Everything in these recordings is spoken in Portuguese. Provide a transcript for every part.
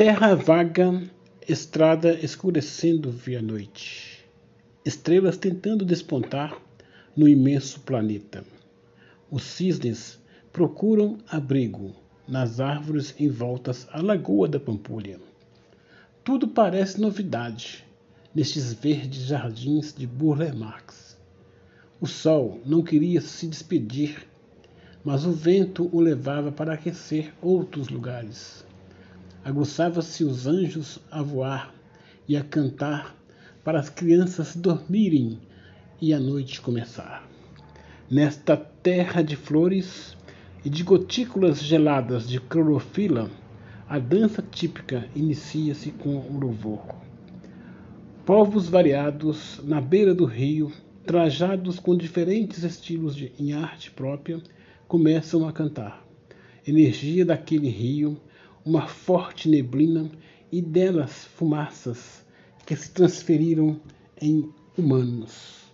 Terra vaga, estrada escurecendo via noite. Estrelas tentando despontar no imenso planeta. Os cisnes procuram abrigo nas árvores em voltas à lagoa da Pampulha. Tudo parece novidade nestes verdes jardins de Burle Marx. O sol não queria se despedir, mas o vento o levava para aquecer outros lugares aguçava-se os anjos a voar e a cantar para as crianças dormirem e a noite começar. Nesta terra de flores e de gotículas geladas de clorofila, a dança típica inicia-se com o louvor. Povos variados na beira do rio, trajados com diferentes estilos de, em arte própria, começam a cantar. Energia daquele rio uma forte neblina e delas fumaças que se transferiram em humanos.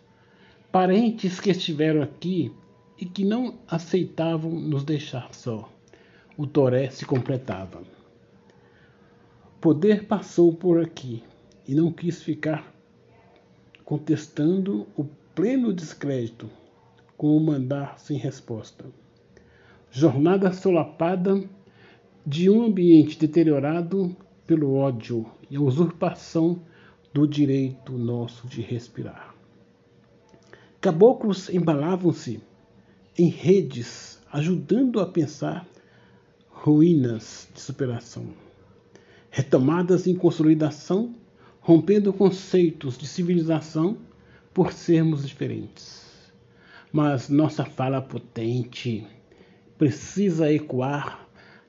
Parentes que estiveram aqui e que não aceitavam nos deixar só. O toré se completava. Poder passou por aqui e não quis ficar contestando o pleno descrédito com o mandar sem resposta. Jornada solapada de um ambiente deteriorado pelo ódio e a usurpação do direito nosso de respirar. Caboclos embalavam-se em redes, ajudando a pensar ruínas de superação. Retomadas em consolidação, rompendo conceitos de civilização por sermos diferentes. Mas nossa fala potente precisa ecoar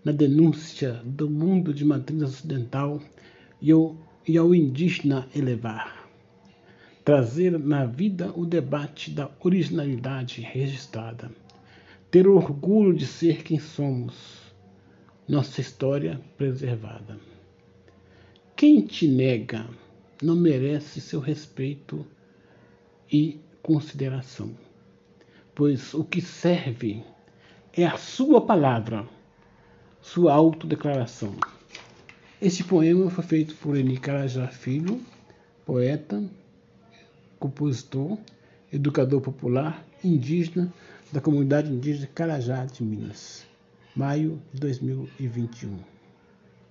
na denúncia do mundo de matriz ocidental e ao, e ao indígena elevar. Trazer na vida o debate da originalidade registrada. Ter orgulho de ser quem somos. Nossa história preservada. Quem te nega não merece seu respeito e consideração, pois o que serve é a sua palavra sua autodeclaração. Este poema foi feito por Eni Carajá Filho, poeta, compositor, educador popular, indígena da comunidade indígena Carajá de Minas, maio de 2021.